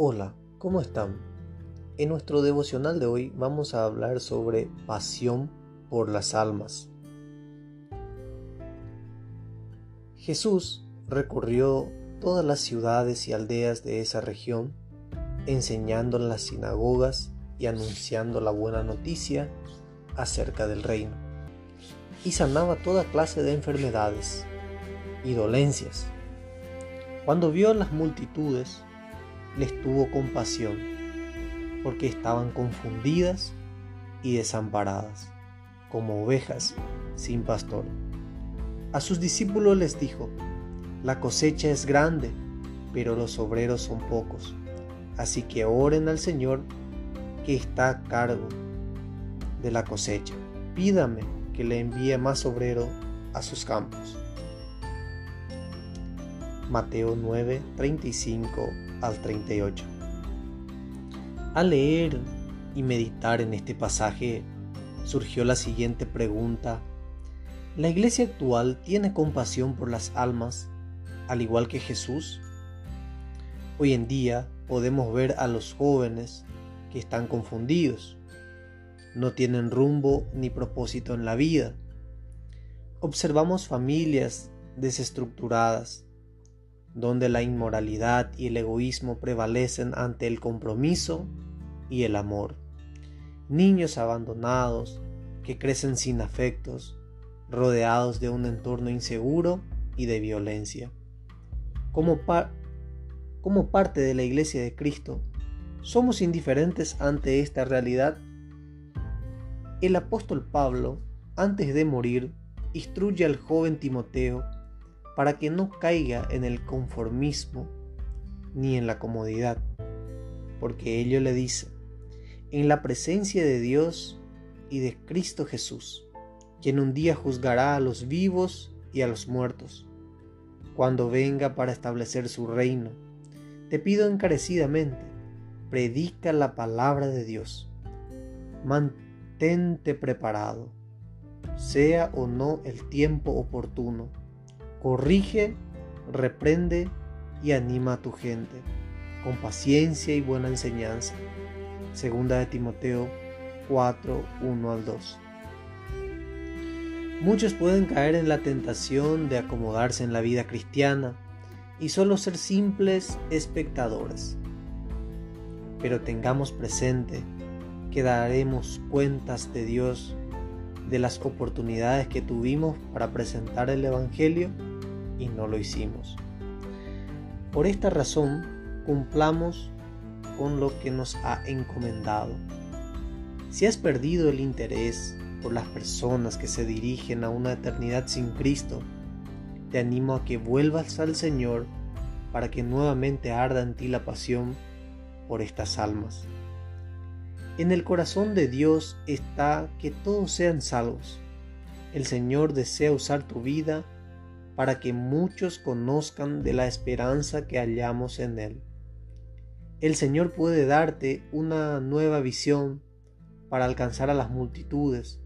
Hola, ¿cómo están? En nuestro devocional de hoy vamos a hablar sobre pasión por las almas. Jesús recorrió todas las ciudades y aldeas de esa región, enseñando en las sinagogas y anunciando la buena noticia acerca del reino, y sanaba toda clase de enfermedades y dolencias. Cuando vio las multitudes, les tuvo compasión, porque estaban confundidas y desamparadas, como ovejas sin pastor. A sus discípulos les dijo, la cosecha es grande, pero los obreros son pocos, así que oren al Señor que está a cargo de la cosecha. Pídame que le envíe más obrero a sus campos. Mateo 9, 35 al 38. Al leer y meditar en este pasaje surgió la siguiente pregunta. ¿La iglesia actual tiene compasión por las almas al igual que Jesús? Hoy en día podemos ver a los jóvenes que están confundidos, no tienen rumbo ni propósito en la vida. Observamos familias desestructuradas, donde la inmoralidad y el egoísmo prevalecen ante el compromiso y el amor. Niños abandonados que crecen sin afectos, rodeados de un entorno inseguro y de violencia. Como, como parte de la Iglesia de Cristo, ¿somos indiferentes ante esta realidad? El apóstol Pablo, antes de morir, instruye al joven Timoteo para que no caiga en el conformismo ni en la comodidad, porque ello le dice, en la presencia de Dios y de Cristo Jesús, quien un día juzgará a los vivos y a los muertos, cuando venga para establecer su reino. Te pido encarecidamente, predica la palabra de Dios. Mantente preparado, sea o no el tiempo oportuno corrige, reprende y anima a tu gente con paciencia y buena enseñanza. Segunda de Timoteo 4, 1 al 2. Muchos pueden caer en la tentación de acomodarse en la vida cristiana y solo ser simples espectadores. Pero tengamos presente que daremos cuentas de Dios de las oportunidades que tuvimos para presentar el Evangelio y no lo hicimos. Por esta razón, cumplamos con lo que nos ha encomendado. Si has perdido el interés por las personas que se dirigen a una eternidad sin Cristo, te animo a que vuelvas al Señor para que nuevamente arda en ti la pasión por estas almas. En el corazón de Dios está que todos sean salvos. El Señor desea usar tu vida para que muchos conozcan de la esperanza que hallamos en Él. El Señor puede darte una nueva visión para alcanzar a las multitudes.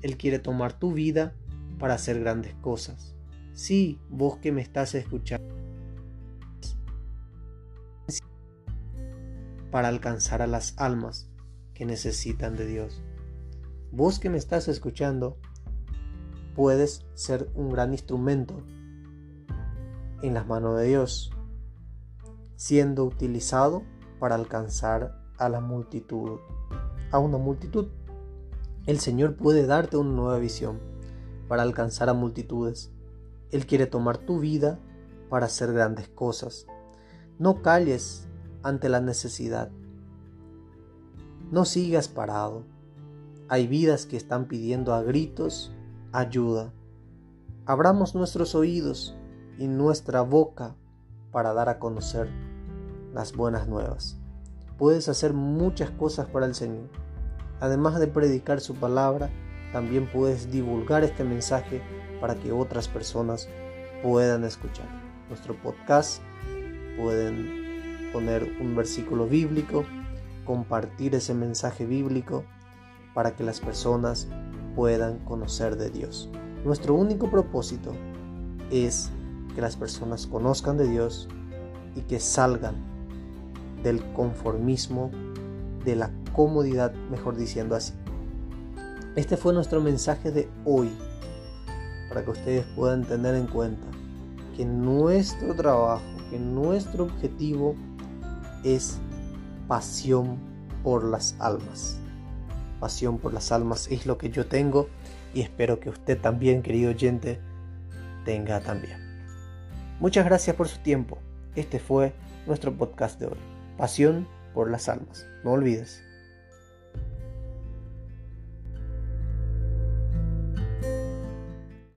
Él quiere tomar tu vida para hacer grandes cosas. Sí, vos que me estás escuchando. Para alcanzar a las almas que necesitan de Dios. Vos que me estás escuchando, puedes ser un gran instrumento en las manos de Dios, siendo utilizado para alcanzar a la multitud, a una multitud. El Señor puede darte una nueva visión para alcanzar a multitudes. Él quiere tomar tu vida para hacer grandes cosas. No calles ante la necesidad. No sigas parado. Hay vidas que están pidiendo a gritos ayuda. Abramos nuestros oídos y nuestra boca para dar a conocer las buenas nuevas. Puedes hacer muchas cosas para el Señor. Además de predicar su palabra, también puedes divulgar este mensaje para que otras personas puedan escuchar. Nuestro podcast pueden poner un versículo bíblico, compartir ese mensaje bíblico para que las personas puedan conocer de Dios. Nuestro único propósito es que las personas conozcan de Dios y que salgan del conformismo, de la comodidad, mejor diciendo así. Este fue nuestro mensaje de hoy, para que ustedes puedan tener en cuenta que nuestro trabajo, que nuestro objetivo es pasión por las almas. Pasión por las almas es lo que yo tengo y espero que usted también, querido oyente, tenga también. Muchas gracias por su tiempo. Este fue nuestro podcast de hoy. Pasión por las almas. No olvides.